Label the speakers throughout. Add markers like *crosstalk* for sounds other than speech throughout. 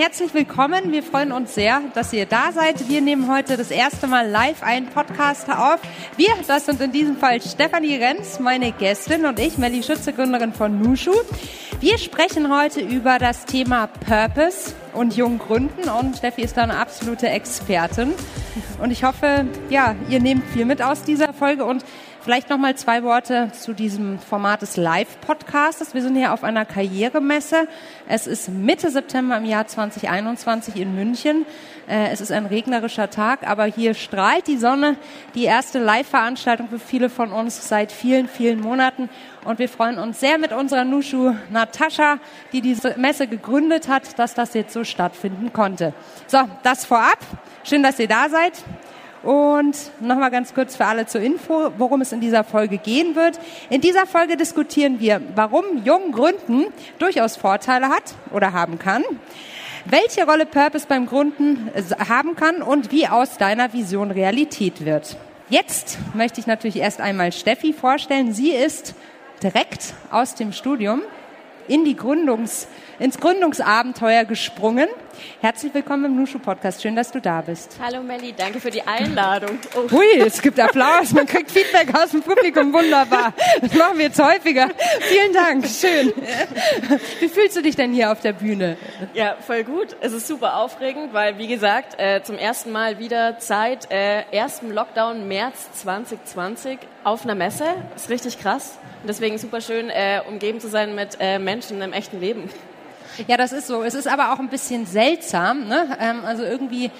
Speaker 1: herzlich willkommen. Wir freuen uns sehr, dass ihr da seid. Wir nehmen heute das erste Mal live einen Podcast auf. Wir, das sind in diesem Fall Stefanie Renz, meine Gästin und ich, Melly Schütze, Gründerin von Nushu. Wir sprechen heute über das Thema Purpose und Junggründen und Steffi ist da eine absolute Expertin. Und ich hoffe, ja, ihr nehmt viel mit aus dieser Folge und Vielleicht noch mal zwei Worte zu diesem Format des Live-Podcasts. Wir sind hier auf einer Karrieremesse. Es ist Mitte September im Jahr 2021 in München. Äh, es ist ein regnerischer Tag, aber hier strahlt die Sonne. Die erste Live-Veranstaltung für viele von uns seit vielen, vielen Monaten. Und wir freuen uns sehr mit unserer Nushu Natascha, die diese Messe gegründet hat, dass das jetzt so stattfinden konnte. So, das vorab. Schön, dass ihr da seid. Und nochmal ganz kurz für alle zur Info, worum es in dieser Folge gehen wird. In dieser Folge diskutieren wir, warum jung Gründen durchaus Vorteile hat oder haben kann, welche Rolle Purpose beim Gründen haben kann und wie aus deiner Vision Realität wird. Jetzt möchte ich natürlich erst einmal Steffi vorstellen. Sie ist direkt aus dem Studium in die Gründungs, ins Gründungsabenteuer gesprungen. Herzlich willkommen im Nushu Podcast. Schön, dass du da bist.
Speaker 2: Hallo Melli, danke für die Einladung.
Speaker 1: Oh. Hui, es gibt Applaus, man kriegt Feedback aus dem Publikum, wunderbar. Das machen wir jetzt häufiger. Vielen Dank, schön. Wie fühlst du dich denn hier auf der Bühne?
Speaker 2: Ja, voll gut. Es ist super aufregend, weil wie gesagt, äh, zum ersten Mal wieder Zeit, äh, ersten Lockdown März 2020 auf einer Messe. Das ist richtig krass. Und deswegen super schön, äh, umgeben zu sein mit äh, Menschen im echten Leben.
Speaker 1: Ja, das ist so. Es ist aber auch ein bisschen seltsam. Ne? Ähm, also irgendwie,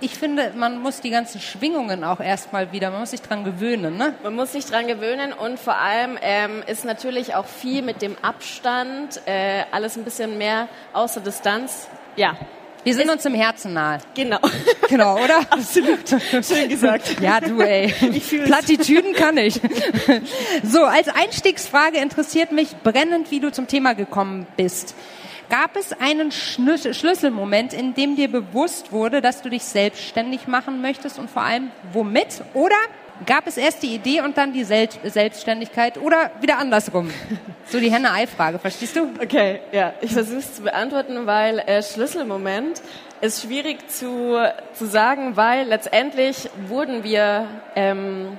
Speaker 1: ich finde, man muss die ganzen Schwingungen auch erstmal wieder, man muss sich dran gewöhnen. Ne?
Speaker 2: Man muss sich dran gewöhnen und vor allem ähm, ist natürlich auch viel mit dem Abstand, äh, alles ein bisschen mehr außer Distanz. Ja,
Speaker 1: wir sind uns im Herzen nahe.
Speaker 2: Genau. *laughs*
Speaker 1: Genau, oder? *laughs*
Speaker 2: Absolut. Schön gesagt.
Speaker 1: Ja, du ey. *laughs* Plattitüden kann ich. So, als Einstiegsfrage interessiert mich brennend, wie du zum Thema gekommen bist. Gab es einen Schlüsselmoment, in dem dir bewusst wurde, dass du dich selbstständig machen möchtest und vor allem womit? Oder Gab es erst die Idee und dann die Sel Selbstständigkeit oder wieder andersrum? So die Henne-Ei-Frage, verstehst du?
Speaker 2: Okay, ja, ich versuche es zu beantworten, weil äh, Schlüsselmoment ist schwierig zu, zu sagen, weil letztendlich wurden wir ähm,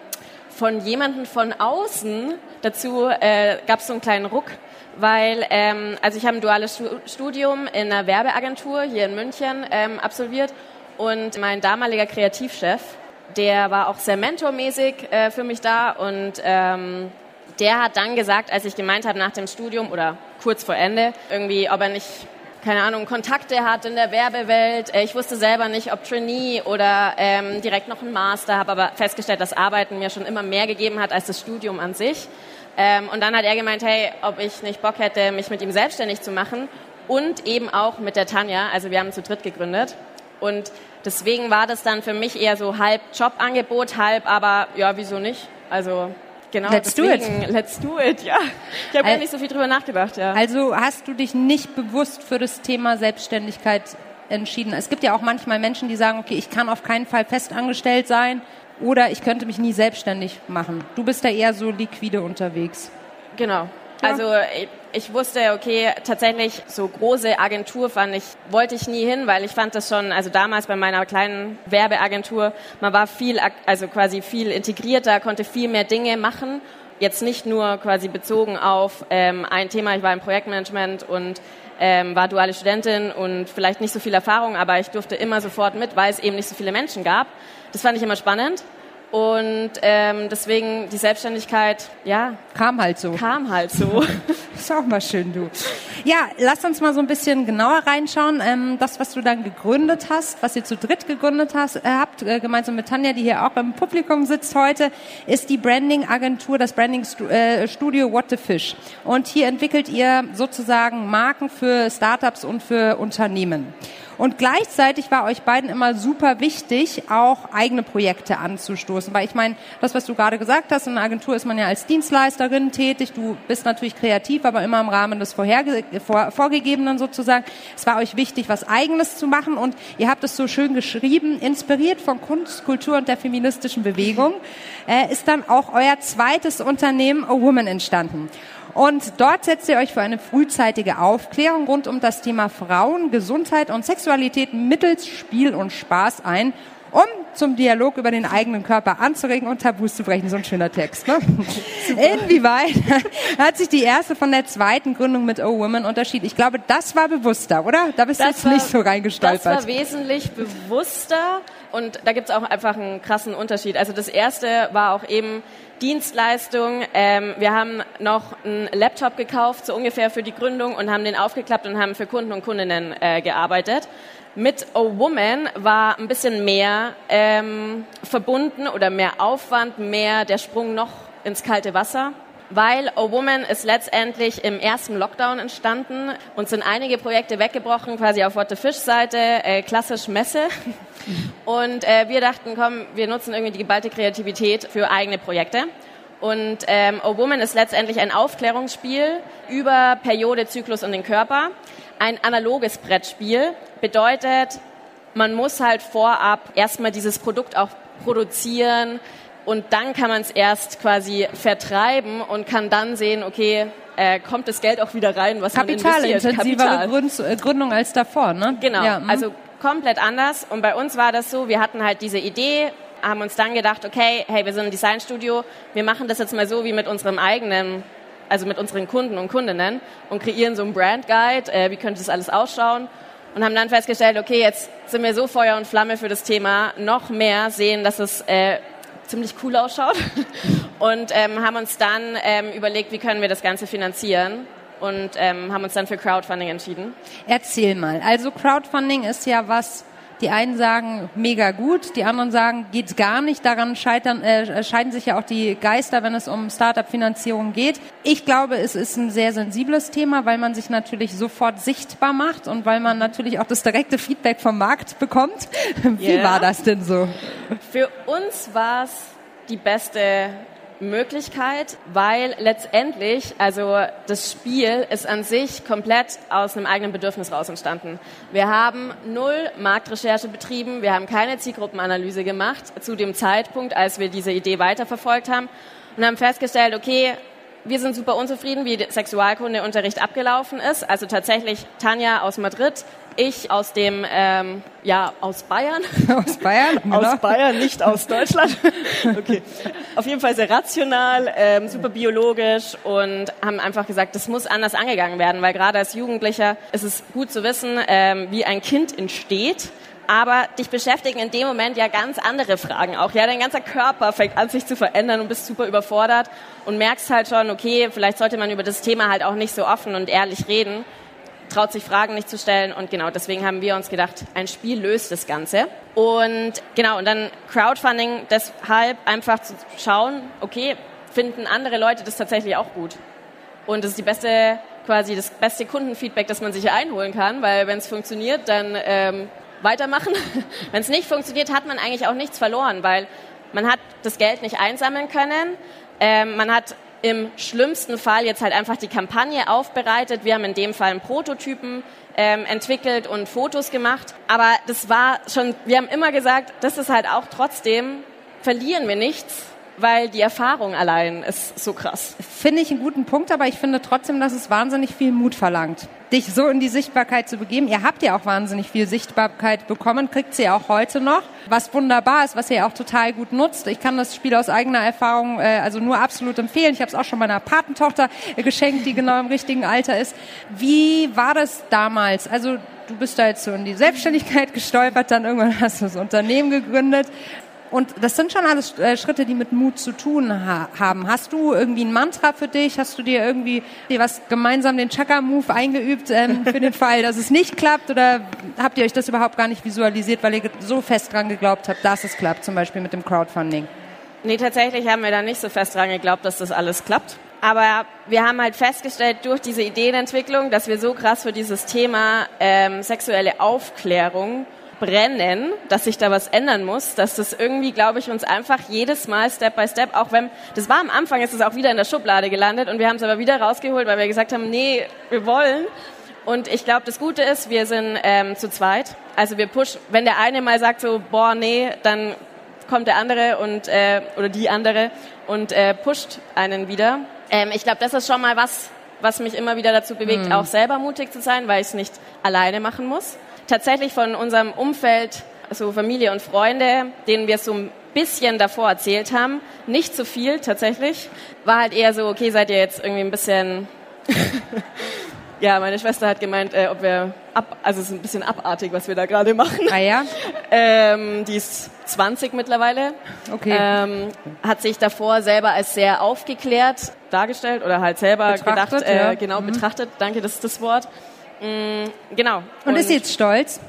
Speaker 2: von jemandem von außen dazu, äh, gab es so einen kleinen Ruck, weil, ähm, also ich habe ein duales Studium in einer Werbeagentur hier in München ähm, absolviert und mein damaliger Kreativchef, der war auch sehr mentormäßig äh, für mich da und ähm, der hat dann gesagt, als ich gemeint habe nach dem Studium oder kurz vor Ende, irgendwie, ob er nicht, keine Ahnung, Kontakte hat in der Werbewelt. Äh, ich wusste selber nicht, ob Trainee oder ähm, direkt noch ein Master, habe aber festgestellt, dass Arbeiten mir schon immer mehr gegeben hat als das Studium an sich. Ähm, und dann hat er gemeint, hey, ob ich nicht Bock hätte, mich mit ihm selbstständig zu machen und eben auch mit der Tanja. Also wir haben zu dritt gegründet. Und deswegen war das dann für mich eher so halb Jobangebot, halb aber, ja, wieso nicht? Also Genau,
Speaker 1: let's deswegen,
Speaker 2: do it. Let's do it, ja. Ich habe ja nicht so viel drüber nachgedacht, ja.
Speaker 1: Also hast du dich nicht bewusst für das Thema Selbstständigkeit entschieden? Es gibt ja auch manchmal Menschen, die sagen, okay, ich kann auf keinen Fall festangestellt sein oder ich könnte mich nie selbstständig machen. Du bist da eher so liquide unterwegs.
Speaker 2: Genau. Ja. Also ich wusste, okay, tatsächlich so große Agentur fand ich, wollte ich nie hin, weil ich fand das schon, also damals bei meiner kleinen Werbeagentur, man war viel, also quasi viel integrierter, konnte viel mehr Dinge machen. Jetzt nicht nur quasi bezogen auf ähm, ein Thema, ich war im Projektmanagement und ähm, war duale Studentin und vielleicht nicht so viel Erfahrung, aber ich durfte immer sofort mit, weil es eben nicht so viele Menschen gab. Das fand ich immer spannend. Und ähm, deswegen die Selbstständigkeit, ja.
Speaker 1: Kam halt so.
Speaker 2: Kam halt so. *laughs*
Speaker 1: ist auch mal schön, du. Ja, lass uns mal so ein bisschen genauer reinschauen. Ähm, das, was du dann gegründet hast, was ihr zu dritt gegründet hast, äh, habt, äh, gemeinsam mit Tanja, die hier auch im Publikum sitzt heute, ist die Branding-Agentur, das Branding-Studio äh, What the Fish. Und hier entwickelt ihr sozusagen Marken für Startups und für Unternehmen. Und gleichzeitig war euch beiden immer super wichtig, auch eigene Projekte anzustoßen. Weil ich meine, das, was du gerade gesagt hast, in einer Agentur ist man ja als Dienstleisterin tätig. Du bist natürlich kreativ, aber immer im Rahmen des Vorherge vor, Vorgegebenen sozusagen. Es war euch wichtig, was Eigenes zu machen. Und ihr habt es so schön geschrieben, inspiriert von Kunst, Kultur und der feministischen Bewegung, äh, ist dann auch euer zweites Unternehmen A Woman entstanden. Und dort setzt ihr euch für eine frühzeitige Aufklärung rund um das Thema Frauen, Gesundheit und Sexualität mittels Spiel und Spaß ein um zum Dialog über den eigenen Körper anzuregen und Tabus zu brechen. So ein schöner Text. Ne? Inwieweit *laughs* hat sich die erste von der zweiten Gründung mit O Women unterschieden? Ich glaube, das war bewusster, oder? Da bist das du jetzt war, nicht so reingestolpert.
Speaker 2: Das war wesentlich bewusster und da gibt es auch einfach einen krassen Unterschied. Also das erste war auch eben Dienstleistung. Ähm, wir haben noch einen Laptop gekauft, so ungefähr für die Gründung und haben den aufgeklappt und haben für Kunden und Kundinnen äh, gearbeitet. Mit A Woman war ein bisschen mehr ähm, verbunden oder mehr Aufwand, mehr der Sprung noch ins kalte Wasser. Weil A Woman ist letztendlich im ersten Lockdown entstanden und sind einige Projekte weggebrochen, quasi auf What the Fish Seite, äh, klassisch Messe. *laughs* Und äh, wir dachten, komm, wir nutzen irgendwie die geballte Kreativität für eigene Projekte. Und ähm, A Woman ist letztendlich ein Aufklärungsspiel über Periode, Zyklus und den Körper ein analoges Brettspiel. Bedeutet, man muss halt vorab erstmal dieses Produkt auch produzieren und dann kann man es erst quasi vertreiben und kann dann sehen, okay, äh, kommt das Geld auch wieder rein, was
Speaker 1: Kapital,
Speaker 2: man investiert.
Speaker 1: Kapital. Intensivere Gründung als davor, ne?
Speaker 2: Genau, ja, mhm. also komplett anders. Und bei uns war das so, wir hatten halt diese Idee, haben uns dann gedacht, okay, hey, wir sind ein Designstudio, wir machen das jetzt mal so wie mit unserem eigenen also mit unseren Kunden und Kundinnen und kreieren so einen Brand Guide, äh, wie könnte das alles ausschauen. Und haben dann festgestellt, okay, jetzt sind wir so Feuer und Flamme für das Thema, noch mehr sehen, dass es äh, ziemlich cool ausschaut. *laughs* Und ähm, haben uns dann ähm, überlegt, wie können wir das Ganze finanzieren und ähm, haben uns dann für Crowdfunding entschieden.
Speaker 1: Erzähl mal, also Crowdfunding ist ja was, die einen sagen mega gut, die anderen sagen geht's gar nicht. Daran scheitern, äh, scheiden sich ja auch die Geister, wenn es um Startup-Finanzierung geht. Ich glaube, es ist ein sehr sensibles Thema, weil man sich natürlich sofort sichtbar macht und weil man natürlich auch das direkte Feedback vom Markt bekommt. *laughs* Wie yeah. war das denn so?
Speaker 2: Für uns war es die beste Möglichkeit, weil letztendlich, also das Spiel ist an sich komplett aus einem eigenen Bedürfnis raus entstanden. Wir haben null Marktrecherche betrieben, wir haben keine Zielgruppenanalyse gemacht zu dem Zeitpunkt, als wir diese Idee weiterverfolgt haben und haben festgestellt, okay, wir sind super unzufrieden, wie der Sexualkundeunterricht abgelaufen ist. Also tatsächlich Tanja aus Madrid, ich aus dem, ähm, ja, aus Bayern. *laughs*
Speaker 1: Aus Bayern?
Speaker 2: Genau. Aus Bayern, nicht aus Deutschland. *laughs* Okay. Auf jeden Fall sehr rational, ähm, super biologisch und haben einfach gesagt, das muss anders angegangen werden, weil gerade als Jugendlicher ist es gut zu wissen, ähm, wie ein Kind entsteht aber dich beschäftigen in dem Moment ja ganz andere Fragen auch. Ja, dein ganzer Körper fängt an sich zu verändern und bist super überfordert und merkst halt schon, okay, vielleicht sollte man über das Thema halt auch nicht so offen und ehrlich reden, traut sich Fragen nicht zu stellen und genau deswegen haben wir uns gedacht, ein Spiel löst das Ganze. Und genau, und dann Crowdfunding deshalb einfach zu schauen, okay, finden andere Leute das tatsächlich auch gut. Und das ist die beste, quasi das beste Kundenfeedback, das man sich einholen kann, weil wenn es funktioniert, dann ähm, weitermachen. *laughs* Wenn es nicht funktioniert, hat man eigentlich auch nichts verloren, weil man hat das Geld nicht einsammeln können. Ähm, man hat im schlimmsten Fall jetzt halt einfach die Kampagne aufbereitet. Wir haben in dem Fall einen Prototypen ähm, entwickelt und Fotos gemacht. Aber das war schon, wir haben immer gesagt, das ist halt auch trotzdem, verlieren wir nichts, weil die Erfahrung allein ist so krass.
Speaker 1: Finde ich einen guten Punkt, aber ich finde trotzdem, dass es wahnsinnig viel Mut verlangt, dich so in die Sichtbarkeit zu begeben. Ihr habt ja auch wahnsinnig viel Sichtbarkeit bekommen, kriegt sie auch heute noch, was wunderbar ist, was ihr auch total gut nutzt. Ich kann das Spiel aus eigener Erfahrung äh, also nur absolut empfehlen. Ich habe es auch schon meiner Patentochter geschenkt, die genau im richtigen Alter ist. Wie war das damals? Also du bist da jetzt so in die Selbstständigkeit gestolpert, dann irgendwann *laughs* hast du das Unternehmen gegründet. Und das sind schon alles äh, Schritte, die mit Mut zu tun ha haben. Hast du irgendwie ein Mantra für dich? Hast du dir irgendwie dir was gemeinsam den Chakra-Move eingeübt ähm, für den *laughs* Fall, dass es nicht klappt? Oder habt ihr euch das überhaupt gar nicht visualisiert, weil ihr so fest dran geglaubt habt, dass es klappt, zum Beispiel mit dem Crowdfunding?
Speaker 2: Nee, tatsächlich haben wir da nicht so fest dran geglaubt, dass das alles klappt. Aber wir haben halt festgestellt durch diese Ideenentwicklung, dass wir so krass für dieses Thema ähm, sexuelle Aufklärung brennen, dass sich da was ändern muss, dass das irgendwie, glaube ich, uns einfach jedes Mal Step by Step, auch wenn, das war am Anfang, ist es auch wieder in der Schublade gelandet und wir haben es aber wieder rausgeholt, weil wir gesagt haben, nee, wir wollen. Und ich glaube, das Gute ist, wir sind ähm, zu zweit. Also wir pushen, wenn der eine mal sagt so, boah, nee, dann kommt der andere und äh, oder die andere und äh, pusht einen wieder. ähm, ich glaube, das ist schon mal was, was mich immer wieder dazu bewegt, mhm. auch selber mutig zu sein, weil ich es nicht alleine machen muss. Tatsächlich von unserem Umfeld, so Familie und Freunde, denen wir so ein bisschen davor erzählt haben, nicht so viel tatsächlich, war halt eher so, okay, seid ihr jetzt irgendwie ein bisschen *laughs* Ja, meine Schwester hat gemeint, äh, ob wir ab, also es ist ein bisschen abartig, was wir da gerade machen.
Speaker 1: Ah ja? *laughs*
Speaker 2: Ähm, die ist 20 mittlerweile.
Speaker 1: Okay.
Speaker 2: Ähm, hat sich davor selber als sehr aufgeklärt dargestellt oder halt selber betrachtet, gedacht, äh, ja. genau mhm. betrachtet. Danke, das ist das Wort. Mhm, genau.
Speaker 1: Und, Und ist sie jetzt stolz?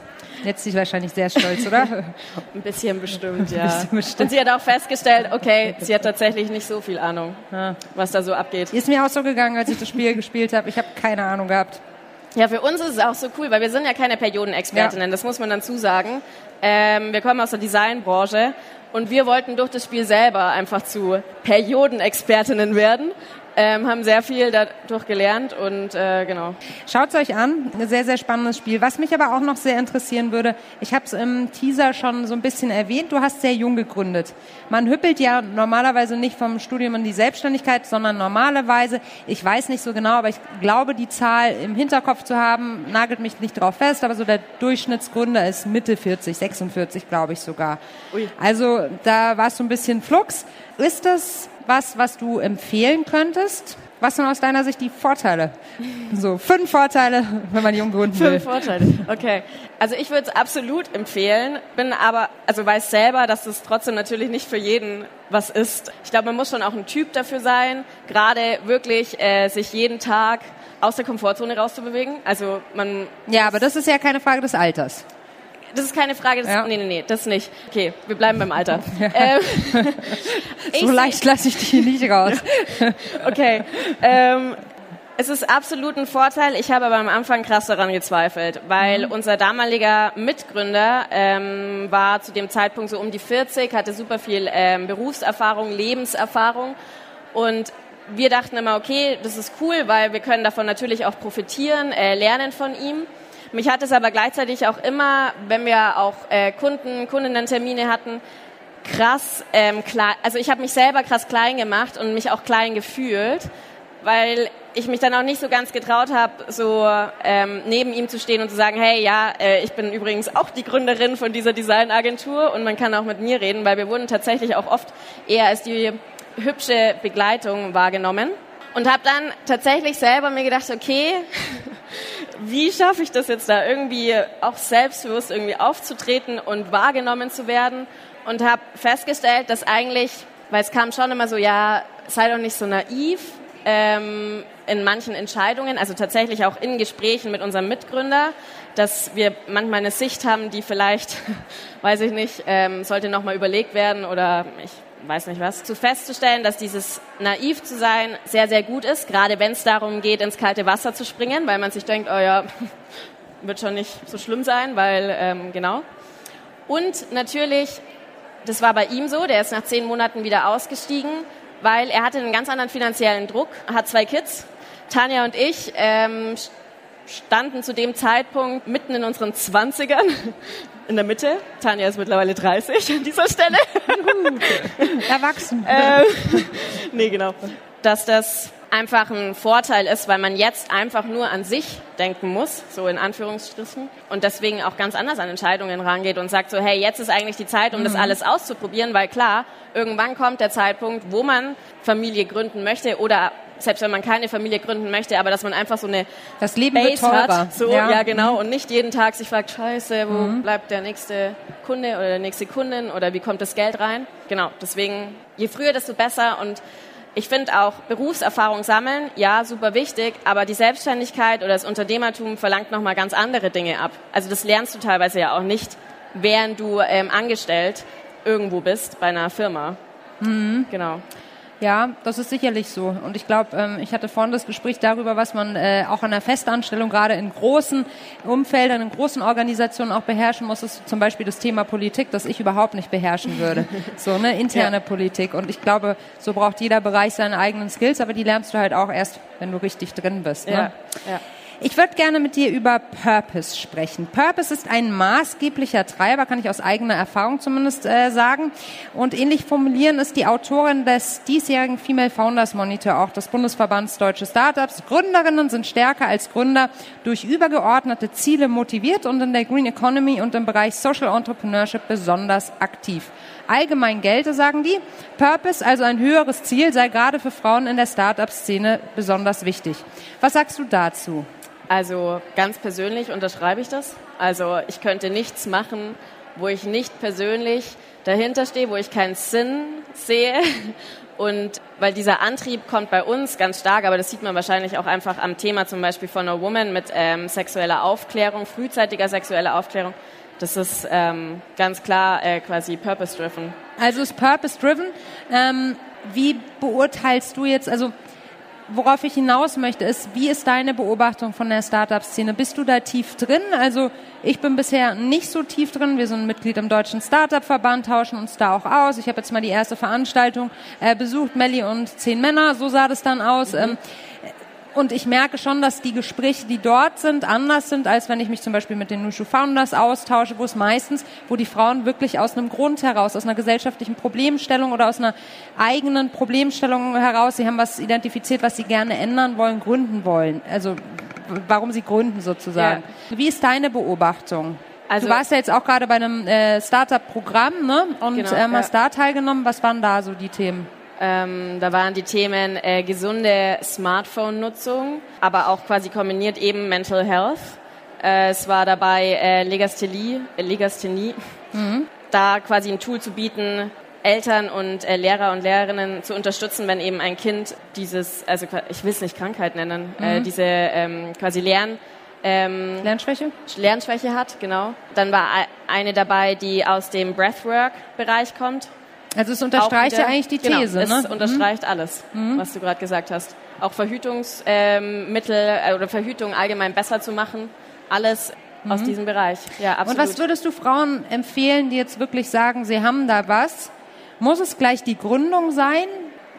Speaker 1: Jetzt ist sie wahrscheinlich sehr stolz, oder? *laughs*
Speaker 2: Ein bisschen bestimmt, ja. Bisschen bestimmt. Und sie hat auch festgestellt, okay, sie hat tatsächlich nicht so viel Ahnung, ja. was da so abgeht.
Speaker 1: Ist mir auch so gegangen, als ich das Spiel *laughs* gespielt habe. Ich habe keine Ahnung gehabt.
Speaker 2: Ja, für uns ist es auch so cool, weil wir sind ja keine Periodenexpertinnen, ja. das muss man dann zusagen. Ähm, wir kommen aus der Designbranche und wir wollten durch das Spiel selber einfach zu Periodenexpertinnen werden ähm, haben sehr viel dadurch gelernt und äh, genau.
Speaker 1: Schaut es euch an, ein sehr, sehr spannendes Spiel. Was mich aber auch noch sehr interessieren würde, ich habe es im Teaser schon so ein bisschen erwähnt, du hast sehr jung gegründet. Man hüppelt ja normalerweise nicht vom Studium in die Selbstständigkeit, sondern normalerweise, ich weiß nicht so genau, aber ich glaube, die Zahl im Hinterkopf zu haben, nagelt mich nicht drauf fest, aber so der Durchschnittsgründer ist Mitte 40, 46 glaube ich sogar. Ui. Also da war es so ein bisschen Flux. Ist das was, was du empfehlen könntest? Was sind aus deiner Sicht die Vorteile? So, fünf Vorteile, wenn man jung gründen will.
Speaker 2: Fünf Vorteile, okay. Also ich würde es absolut empfehlen, bin aber, also weiß selber, dass es trotzdem natürlich nicht für jeden was ist. Ich glaube, man muss schon auch ein Typ dafür sein, gerade wirklich äh, sich jeden Tag aus der Komfortzone rauszubewegen. Also man.
Speaker 1: Ja, aber das ist ja keine Frage des Alters
Speaker 2: das ist keine Frage. Das, ja. Nee, nee, nee, das nicht. Okay, wir bleiben beim Alter. *laughs* Ja. Ähm, *laughs*
Speaker 1: so leicht lasse ich dich nicht raus. *laughs*
Speaker 2: okay. Ähm, es ist absolut ein Vorteil. Ich habe aber am Anfang krass daran gezweifelt, weil mhm. unser damaliger Mitgründer ähm, war zu dem Zeitpunkt so um die 40, hatte super viel ähm, Berufserfahrung, Lebenserfahrung und wir dachten immer, okay, das ist cool, weil wir können davon natürlich auch profitieren, äh, lernen von ihm. Mich hat es aber gleichzeitig auch immer, wenn wir auch äh, Kunden, Kundinnen-Termine hatten, krass ähm, klein, also ich habe mich selber krass klein gemacht und mich auch klein gefühlt, weil ich mich dann auch nicht so ganz getraut habe, so ähm, neben ihm zu stehen und zu sagen, hey, ja, äh, ich bin übrigens auch die Gründerin von dieser Designagentur und man kann auch mit mir reden, weil wir wurden tatsächlich auch oft eher als die hübsche Begleitung wahrgenommen. Und habe dann tatsächlich selber mir gedacht, okay, wie schaffe ich das jetzt da irgendwie auch selbstbewusst irgendwie aufzutreten und wahrgenommen zu werden? Und habe festgestellt, dass eigentlich, weil es kam schon immer so, ja, sei doch nicht so naiv ähm, in manchen Entscheidungen, also tatsächlich auch in Gesprächen mit unserem Mitgründer, dass wir manchmal eine Sicht haben, die vielleicht, *laughs* weiß ich nicht, ähm, sollte nochmal überlegt werden oder ich weiß nicht was, zu festzustellen, dass dieses naiv zu sein sehr, sehr gut ist, gerade wenn es darum geht, ins kalte Wasser zu springen, weil man sich denkt, oh ja, *laughs* wird schon nicht so schlimm sein, weil, ähm, genau. Und natürlich, das war bei ihm so, der ist nach zehn Monaten wieder ausgestiegen, weil er hatte einen ganz anderen finanziellen Druck, hat zwei Kids. Tanja und ich ähm, standen zu dem Zeitpunkt mitten in unseren Zwanzigern in der Mitte. Tanja ist mittlerweile 30 an dieser Stelle.
Speaker 1: Erwachsen. *laughs*
Speaker 2: ähm, nee, genau. Dass das einfach ein Vorteil ist, weil man jetzt einfach nur an sich denken muss, so in Anführungsstrichen, und deswegen auch ganz anders an Entscheidungen rangeht und sagt so, hey, jetzt ist eigentlich die Zeit, um mhm. das alles auszuprobieren, weil klar, irgendwann kommt der Zeitpunkt, wo man Familie gründen möchte oder selbst wenn man keine Familie gründen möchte, aber dass man einfach so eine
Speaker 1: das Leben Base hat.
Speaker 2: So, ja. ja. genau. Und nicht jeden Tag sich fragt, scheiße, wo mhm. bleibt der nächste Kunde oder der nächste Kundin oder wie kommt das Geld rein? Genau, deswegen, je früher, desto besser und ich finde auch Berufserfahrung sammeln, ja, super wichtig, aber die Selbstständigkeit oder das Unternehmertum verlangt nochmal ganz andere Dinge ab. Also das lernst du teilweise ja auch nicht, während du ähm, angestellt irgendwo bist bei einer Firma.
Speaker 1: Mhm. Genau. Ja, das ist sicherlich so. Und ich glaube, ähm, ich hatte vorhin das Gespräch darüber, was man äh, auch an der Festanstellung gerade in großen Umfeldern, in großen Organisationen auch beherrschen muss, ist zum Beispiel das Thema Politik, das ich überhaupt nicht beherrschen würde. *laughs* So, ne, interne ja. Politik. Und ich glaube, so braucht jeder Bereich seine eigenen Skills, aber die lernst du halt auch erst, wenn du richtig drin bist. Ne?
Speaker 2: Ja. ja.
Speaker 1: Ich würde gerne mit dir über Purpose sprechen. Purpose ist ein maßgeblicher Treiber, kann ich aus eigener Erfahrung zumindest äh, sagen. Und ähnlich formulieren ist die Autorin des diesjährigen Female Founders Monitor, auch des Bundesverbands Deutsche Startups. Gründerinnen sind stärker als Gründer durch übergeordnete Ziele motiviert und in der Green Economy und im Bereich Social Entrepreneurship besonders aktiv. Allgemein gelte, sagen die, Purpose, also ein höheres Ziel, sei gerade für Frauen in der Startup-Szene besonders wichtig. Was sagst du dazu?
Speaker 2: Also ganz persönlich unterschreibe ich das. Also ich könnte nichts machen, wo ich nicht persönlich dahinter stehe, wo ich keinen Sinn sehe. Und weil dieser Antrieb kommt bei uns ganz stark, aber das sieht man wahrscheinlich auch einfach am Thema zum Beispiel von A Woman mit ähm, sexueller Aufklärung, frühzeitiger sexueller Aufklärung. Das ist ähm, ganz klar äh, quasi purpose-driven.
Speaker 1: Also ist purpose-driven. Ähm, wie beurteilst du jetzt, also worauf ich hinaus möchte, ist, wie ist deine Beobachtung von der Startup-Szene? Bist du da tief drin? Also ich bin bisher nicht so tief drin. Wir sind Mitglied im Deutschen Startup-Verband, tauschen uns da auch aus. Ich habe jetzt mal die erste Veranstaltung äh, besucht, Melli und zehn Männer, so sah das dann aus. Mhm. Ähm, und ich merke schon, dass die Gespräche, die dort sind, anders sind, als wenn ich mich zum Beispiel mit den Nushu Founders austausche, wo es meistens, wo die Frauen wirklich aus einem Grund heraus, aus einer gesellschaftlichen Problemstellung oder aus einer eigenen Problemstellung heraus, sie haben was identifiziert, was sie gerne ändern wollen, gründen wollen. Also warum sie gründen sozusagen. Ja. Wie ist deine Beobachtung? Also, du warst ja jetzt auch gerade bei einem äh, Startup-Programm ne? und genau, ähm, hast ja. da teilgenommen. Was waren da so die Themen?
Speaker 2: Ähm, da waren die Themen äh, gesunde Smartphone-Nutzung, aber auch quasi kombiniert eben Mental Health. Äh, es war dabei äh, Legasthenie, äh, Legasthenie. Mhm. da quasi ein Tool zu bieten, Eltern und äh, Lehrer und Lehrerinnen zu unterstützen, wenn eben ein Kind dieses, also ich will es nicht Krankheit nennen, äh, mhm. äh, diese ähm, quasi Lern
Speaker 1: ähm, Lernschwäche?
Speaker 2: Lernschwäche hat, genau. Dann war eine dabei, die aus dem Breathwork-Bereich kommt.
Speaker 1: Also es unterstreicht wieder, ja eigentlich die genau, These,
Speaker 2: genau,
Speaker 1: es
Speaker 2: ne? unterstreicht mhm. alles, mhm. was du gerade gesagt hast. Auch Verhütungsmittel ähm, äh, oder Verhütung allgemein besser zu machen, alles mhm. aus diesem Bereich.
Speaker 1: Ja, absolut. Und was würdest du Frauen empfehlen, die jetzt wirklich sagen, sie haben da was? Muss es gleich die Gründung sein?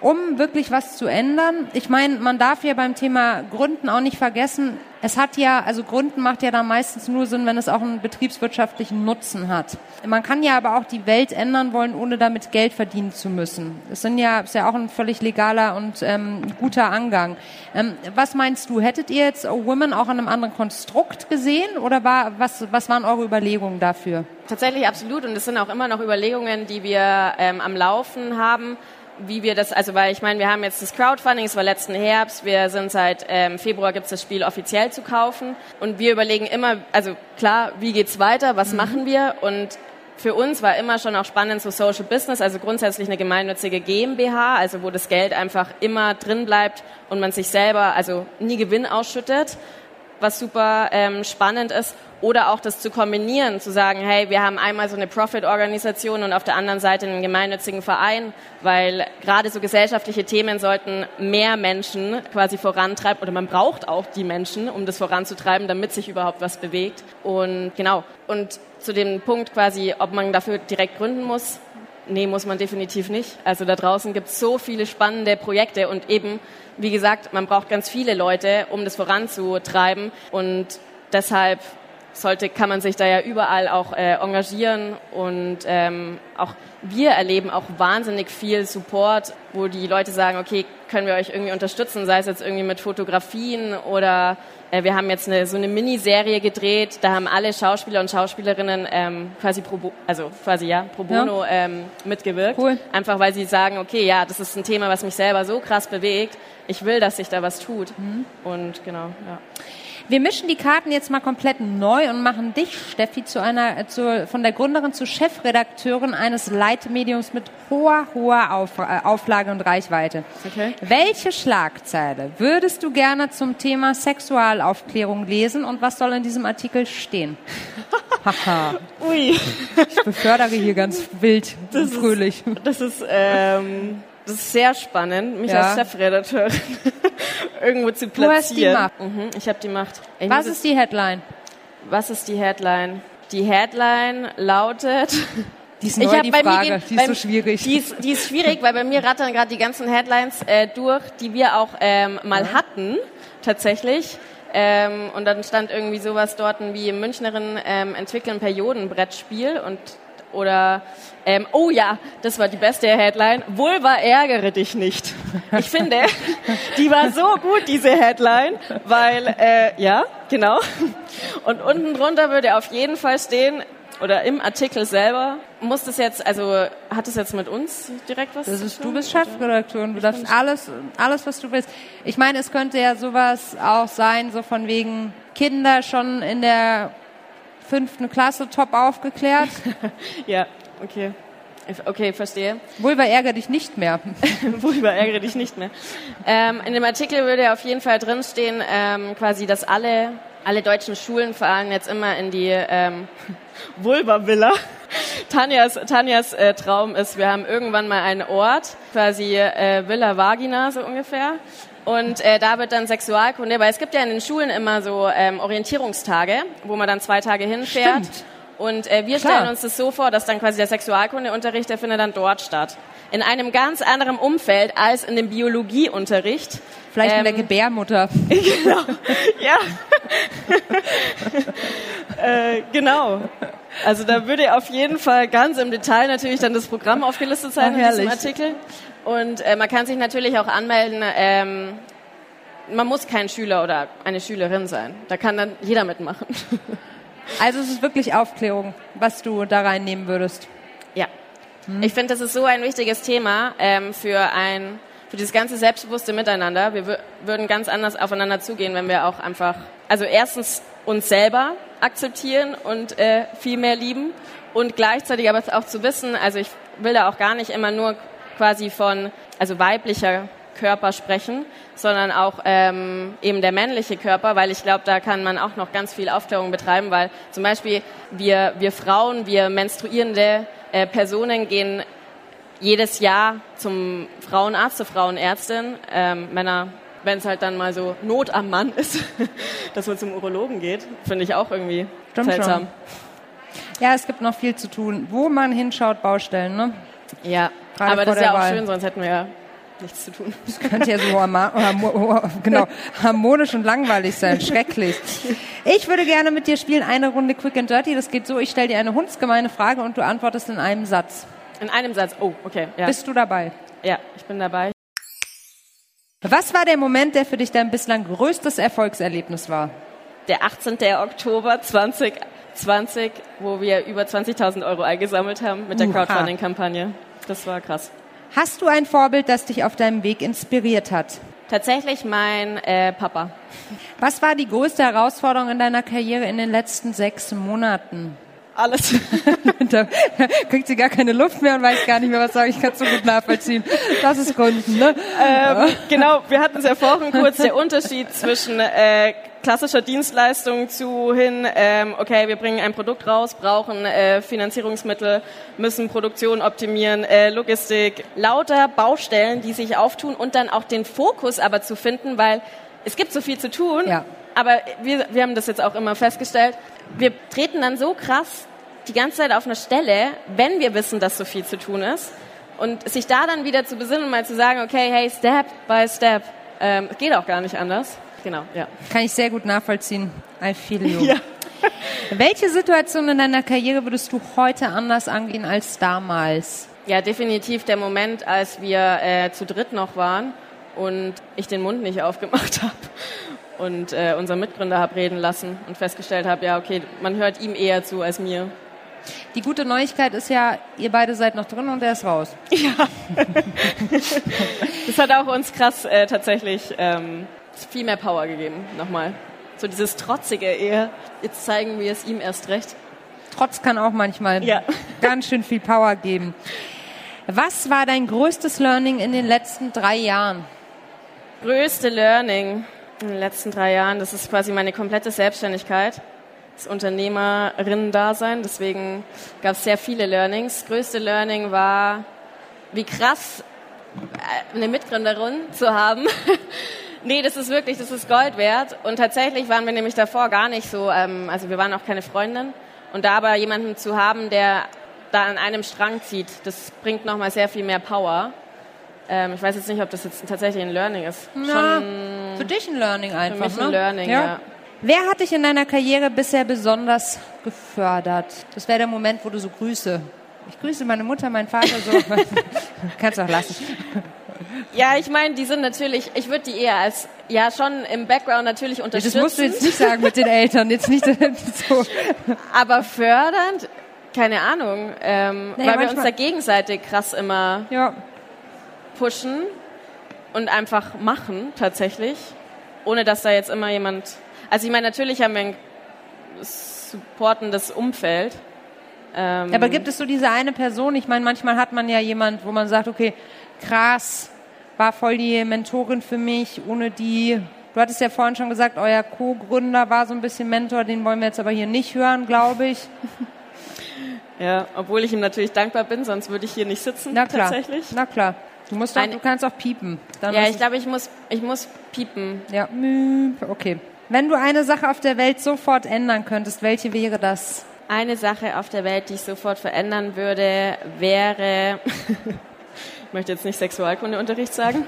Speaker 1: um wirklich was zu ändern. Ich meine, man darf ja beim Thema Gründen auch nicht vergessen, es hat ja, also Gründen macht ja dann meistens nur Sinn, wenn es auch einen betriebswirtschaftlichen Nutzen hat. Man kann ja aber auch die Welt ändern wollen, ohne damit Geld verdienen zu müssen. Es sind ja, ist ja auch ein völlig legaler und ähm, guter Angang. Ähm, was meinst du? Hättet ihr jetzt Women auch an einem anderen Konstrukt gesehen oder war, was, was waren eure Überlegungen dafür?
Speaker 2: Tatsächlich absolut und es sind auch immer noch Überlegungen, die wir ähm, am Laufen haben wie wir das, also weil ich meine, wir haben jetzt das Crowdfunding, es war letzten Herbst, wir sind seit ähm, Februar gibt es das Spiel offiziell zu kaufen. Und wir überlegen immer, also klar, wie geht's weiter, was mhm. machen wir? Und für uns war immer schon auch spannend so Social Business, also grundsätzlich eine gemeinnützige GmbH, also wo das Geld einfach immer drin bleibt und man sich selber, also nie Gewinn ausschüttet, was super ähm, spannend ist oder auch das zu kombinieren, zu sagen, hey, wir haben einmal so eine Profit-Organisation und auf der anderen Seite einen gemeinnützigen Verein, weil gerade so gesellschaftliche Themen sollten mehr Menschen quasi vorantreiben oder man braucht auch die Menschen, um das voranzutreiben, damit sich überhaupt was bewegt. Und genau. Und zu dem Punkt quasi, ob man dafür direkt gründen muss, Nee, muss man definitiv nicht. Also da draußen gibt es so viele spannende Projekte und eben, wie gesagt, man braucht ganz viele Leute, um das voranzutreiben und deshalb sollte, kann man sich da ja überall auch äh, engagieren und ähm, auch wir erleben auch wahnsinnig viel Support, wo die Leute sagen, okay, können wir euch irgendwie unterstützen, sei es jetzt irgendwie mit Fotografien oder äh, wir haben jetzt eine, so eine Miniserie gedreht, da haben alle Schauspieler und Schauspielerinnen ähm, quasi pro, also quasi ja pro bono ja. Ähm, mitgewirkt, cool. einfach weil sie sagen, okay, ja, das ist ein Thema, was mich selber so krass bewegt, ich will, dass sich da was tut mhm. und genau, ja.
Speaker 1: Wir mischen die Karten jetzt mal komplett neu und machen dich, Steffi, zu einer, äh, zu, von der Gründerin zu Chefredakteurin eines Leitmediums mit hoher, hoher Auf, äh, Auflage und Reichweite. Okay. Welche Schlagzeile würdest du gerne zum Thema Sexualaufklärung lesen und was soll in diesem Artikel stehen? *laughs* Haha. Ui. Ich befördere hier ganz wild das und fröhlich.
Speaker 2: Ist, das ist, ähm, das ist sehr spannend, mich ja. als Chefredakteurin *laughs* irgendwo zu platzieren. Du hast die Macht. Mhm, ich habe die Macht.
Speaker 1: Ich Was ist die Headline?
Speaker 2: Was ist die Headline? Die Headline lautet... *laughs*
Speaker 1: Die ist neu, die Frage. Gehen, die ist so schwierig.
Speaker 2: Die ist, die ist schwierig, weil bei mir rattern gerade die ganzen Headlines äh, durch, die wir auch ähm, mal hatten, tatsächlich. Ähm, und dann stand irgendwie sowas dort wie Münchnerin ähm, entwickeln Periodenbrettspiel und oder ähm, oh ja, das war die beste Headline. Vulva ärgere dich nicht. Ich finde, die war so gut diese Headline, weil äh, ja genau. Und unten drunter würde auf jeden Fall stehen oder im Artikel selber muss das jetzt, also hat es jetzt mit uns direkt was
Speaker 1: das
Speaker 2: zu
Speaker 1: ist,
Speaker 2: tun?
Speaker 1: Du bist Chefredakteur und du darfst alles, alles, was du willst. Ich meine, es könnte ja sowas auch sein, so von wegen Kinder schon in der fünften Klasse top aufgeklärt. *laughs*
Speaker 2: ja, okay. Okay, verstehe.
Speaker 1: Vulva ärgere dich nicht mehr. *laughs*
Speaker 2: Vulva ärgere dich nicht mehr. Ähm, in dem Artikel würde auf jeden Fall drinstehen, ähm, quasi, dass alle, alle deutschen Schulen fahren jetzt immer in die ähm, *laughs* Vulva-Villa. Tanjas, Tanjas äh, Traum ist, wir haben irgendwann mal einen Ort, quasi äh, Villa Vagina so ungefähr. Und äh, da wird dann Sexualkunde, weil es gibt ja in den Schulen immer so ähm, Orientierungstage, wo man dann zwei Tage hinfährt.
Speaker 1: Stimmt.
Speaker 2: Und äh, wir
Speaker 1: Klar.
Speaker 2: stellen uns das so vor, dass dann quasi der Sexualkundeunterricht, der findet dann dort statt. In einem ganz anderen Umfeld als in dem Biologieunterricht.
Speaker 1: Vielleicht mit der
Speaker 2: Ähm,
Speaker 1: Gebärmutter. *laughs*
Speaker 2: Genau. Ja. *laughs* äh, genau. Also da würde auf jeden Fall ganz im Detail natürlich dann das Programm aufgelistet sein
Speaker 1: Oh,
Speaker 2: in diesem. Artikel. Und äh, man kann sich natürlich auch anmelden. Ähm, man muss kein Schüler oder eine Schülerin sein. Da kann dann jeder mitmachen. *laughs*
Speaker 1: Also es ist wirklich Aufklärung, was du da reinnehmen würdest.
Speaker 2: Ja. Ich finde, das ist so ein wichtiges Thema ähm, für ein für dieses ganze selbstbewusste Miteinander. Wir wür- würden ganz anders aufeinander zugehen, wenn wir auch einfach, also erstens uns selber akzeptieren und äh, viel mehr lieben und gleichzeitig aber auch zu wissen, also ich will da auch gar nicht immer nur quasi von, also weiblicher Körper sprechen, sondern auch ähm, eben der männliche Körper, weil ich glaube, da kann man auch noch ganz viel Aufklärung betreiben, weil zum Beispiel wir, wir Frauen, wir menstruierende äh, Personen gehen jedes Jahr zum Frauenarzt, zur Frauenärztin. Ähm, Männer, wenn es halt dann mal so Not am Mann ist, *laughs* dass man zum Urologen geht, finde ich auch irgendwie
Speaker 1: Stimmt
Speaker 2: seltsam.
Speaker 1: Ja, es gibt noch viel zu tun. Wo man hinschaut, Baustellen, ne?
Speaker 2: Ja,
Speaker 1: Gerade
Speaker 2: aber das ist ja auch
Speaker 1: Wahl.
Speaker 2: schön, sonst hätten wir ja nichts zu tun.
Speaker 1: Das könnte ja so genau, harmonisch und langweilig sein. Schrecklich. Ich würde gerne mit dir spielen eine Runde Quick and Dirty. Das geht so, ich stelle dir eine hundsgemeine Frage und du antwortest in einem Satz.
Speaker 2: In einem Satz. Oh, okay. Ja,
Speaker 1: Bist du dabei?
Speaker 2: ja ich bin dabei.
Speaker 1: Was war der Moment, der für dich dein bislang größtes Erfolgserlebnis war?
Speaker 2: Der 18. Oktober 2020, wo wir über 20.000 Euro eingesammelt haben mit der. Crowdfunding-Kampagne. Das war krass.
Speaker 1: Hast du ein Vorbild, das dich auf deinem Weg inspiriert hat?
Speaker 2: Tatsächlich mein äh, Papa.
Speaker 1: Was war die größte Herausforderung in deiner Karriere in den letzten sechs Monaten?
Speaker 2: Alles. *laughs*
Speaker 1: da kriegt sie gar keine Luft mehr und weiß gar nicht mehr, was sagen. Ich kann es so gut nachvollziehen. Das ist Kunden, ne?
Speaker 2: ähm, genau, wir hatten es ja vorhin kurz, der Unterschied zwischen äh, klassischer Dienstleistung zu hin, ähm, okay, wir bringen ein Produkt raus, brauchen äh, Finanzierungsmittel, müssen Produktion optimieren, äh, Logistik, lauter Baustellen, die sich auftun und dann auch den Fokus aber zu finden, weil es gibt so viel zu tun,
Speaker 1: Ja.
Speaker 2: aber wir, wir haben das jetzt auch immer festgestellt, wir treten dann so krass die ganze Zeit auf einer Stelle, wenn wir wissen, dass so viel zu tun ist. Und sich da dann wieder zu besinnen und mal zu sagen, okay, hey, Step by Step. Ähm, geht auch gar nicht anders. Genau, ja.
Speaker 1: Kann ich sehr gut nachvollziehen. I feel you. *laughs*
Speaker 2: Ja.
Speaker 1: Welche Situation in deiner Karriere würdest du heute anders angehen als damals?
Speaker 2: Ja, definitiv der Moment, als wir äh, zu dritt noch waren und ich den Mund nicht aufgemacht *laughs* habe und äh, unseren Mitgründer habe reden lassen und festgestellt habe, ja, okay, man hört ihm eher zu als mir.
Speaker 1: Die gute Neuigkeit ist ja, ihr beide seid noch drin und er ist raus. *laughs*
Speaker 2: Das hat auch uns krass äh, tatsächlich ähm, viel mehr Power gegeben, nochmal. So dieses trotzige eher, jetzt zeigen wir es ihm erst recht.
Speaker 1: Trotz kann auch manchmal
Speaker 2: Ja.
Speaker 1: ganz schön viel Power geben. Was war dein größtes Learning in den letzten drei Jahren?
Speaker 2: Größte Learning in den letzten drei Jahren, das ist quasi meine komplette Selbstständigkeit, das Unternehmerinnen-Dasein. Deswegen gab es sehr viele Learnings. Größte Learning war, wie krass äh, eine Mitgründerin zu haben. *laughs* nee, das ist wirklich, das ist Gold wert. Und tatsächlich waren wir nämlich davor gar nicht so, ähm, also wir waren auch keine Freundin. Und da aber jemanden zu haben, der da an einem Strang zieht, das bringt nochmal sehr viel mehr Power. Ähm, ich weiß jetzt nicht, ob das jetzt tatsächlich ein Learning ist.
Speaker 1: Na, für dich ein Learning einfach.
Speaker 2: Für mich ein
Speaker 1: ne?
Speaker 2: Learning, ja.
Speaker 1: Wer hat dich in deiner Karriere bisher besonders gefördert? Das wäre der Moment, wo du so grüße. Ich grüße meine Mutter, meinen Vater so. *laughs* Kannst auch lassen.
Speaker 2: Ja, ich meine, die sind natürlich, ich würde die eher als, ja, schon im Background natürlich unterstützen.
Speaker 1: Das musst du jetzt nicht sagen mit den Eltern, jetzt nicht *laughs* *laughs* so.
Speaker 2: Aber fördernd, keine Ahnung, ähm,
Speaker 1: Nee,
Speaker 2: weil wir uns da gegenseitig krass immer
Speaker 1: Ja.
Speaker 2: Pushen und einfach machen, tatsächlich. Ohne dass da jetzt immer jemand, also ich meine, natürlich haben wir ein supportendes Umfeld. Ähm,
Speaker 1: Aber gibt es so diese eine Person? Ich meine, manchmal hat man ja jemand, wo man sagt, okay, krass, war voll die Mentorin für mich, ohne die. Du hattest ja vorhin schon gesagt, euer Co-Gründer war so ein bisschen Mentor, den wollen wir jetzt aber hier nicht hören, glaube ich. *laughs*
Speaker 2: Ja, obwohl ich ihm natürlich dankbar bin, sonst würde ich hier nicht sitzen,
Speaker 1: Na klar.
Speaker 2: tatsächlich.
Speaker 1: Na klar. Du musst
Speaker 2: Eine-
Speaker 1: du kannst auch piepen. Dann
Speaker 2: Ja, ich glaube, ich muss, ich muss piepen.
Speaker 1: Ja, okay. Wenn du eine Sache auf der Welt sofort ändern könntest, welche wäre das?
Speaker 2: Eine Sache auf der Welt, die ich sofort verändern würde, wäre, *laughs* ich möchte jetzt nicht Sexualkundeunterricht sagen,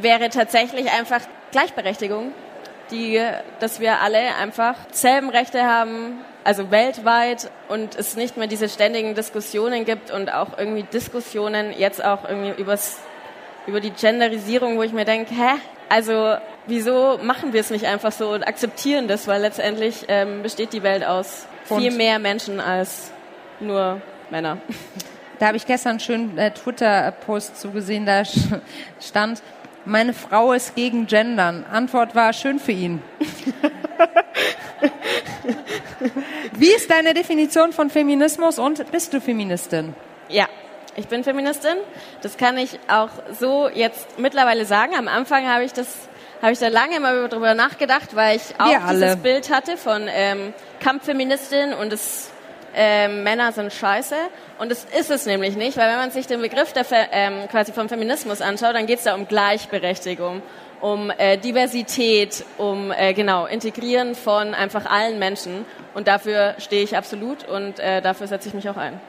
Speaker 2: wäre tatsächlich einfach Gleichberechtigung, die, dass wir alle einfach selben Rechte haben, also weltweit und es nicht mehr diese ständigen Diskussionen gibt und auch irgendwie Diskussionen jetzt auch irgendwie übers, über die Genderisierung, wo ich mir denke, hä? Also wieso machen wir es nicht einfach so und akzeptieren das, weil letztendlich ähm, besteht die Welt aus
Speaker 1: Und-
Speaker 2: viel mehr Menschen als nur Männer.
Speaker 1: Da habe ich gestern einen schönen äh, Twitter-Post zugesehen, da stand, meine Frau ist gegen Gendern. Antwort war, schön für ihn. *laughs* Wie ist deine Definition von Feminismus und bist du Feministin?
Speaker 2: Ja, ich bin Feministin. Das kann ich auch so jetzt mittlerweile sagen. Am Anfang habe ich das habe ich da lange mal drüber nachgedacht, weil ich auch dieses Bild hatte von ähm, Kampffeministin und es ähm, Männer sind scheiße. Und das ist es nämlich nicht, weil wenn man sich den Begriff der Fe ähm, quasi vom Feminismus anschaut, dann geht es da um Gleichberechtigung, um äh, Diversität, um äh, genau Integrieren von einfach allen Menschen. Und dafür stehe ich absolut und äh, dafür setze ich mich auch ein.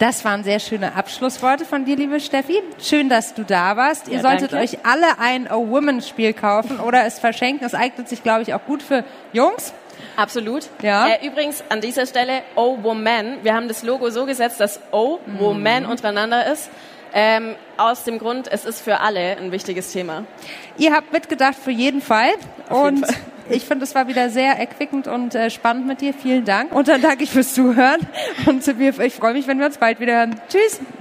Speaker 1: Das waren sehr schöne Abschlussworte von dir, liebe Steffi. Schön, dass du da warst. Ihr
Speaker 2: Ja,
Speaker 1: solltet
Speaker 2: danke.
Speaker 1: euch alle ein A Woman Spiel kaufen oder es verschenken. Es eignet sich, glaube ich, auch gut für Jungs.
Speaker 2: Absolut.
Speaker 1: Ja.
Speaker 2: Äh, übrigens an dieser Stelle O Woman. Wir haben das Logo so gesetzt, dass O
Speaker 1: Mhm.
Speaker 2: Woman untereinander ist. Ähm, aus dem Grund, es ist für alle ein wichtiges Thema.
Speaker 1: Ihr habt mitgedacht für jeden Fall. und
Speaker 2: Fall.
Speaker 1: ich finde, es war wieder sehr erquickend und äh, spannend mit dir. Vielen Dank. Und dann danke ich fürs Zuhören. Und ich freue mich, wenn wir uns bald wieder hören. Tschüss.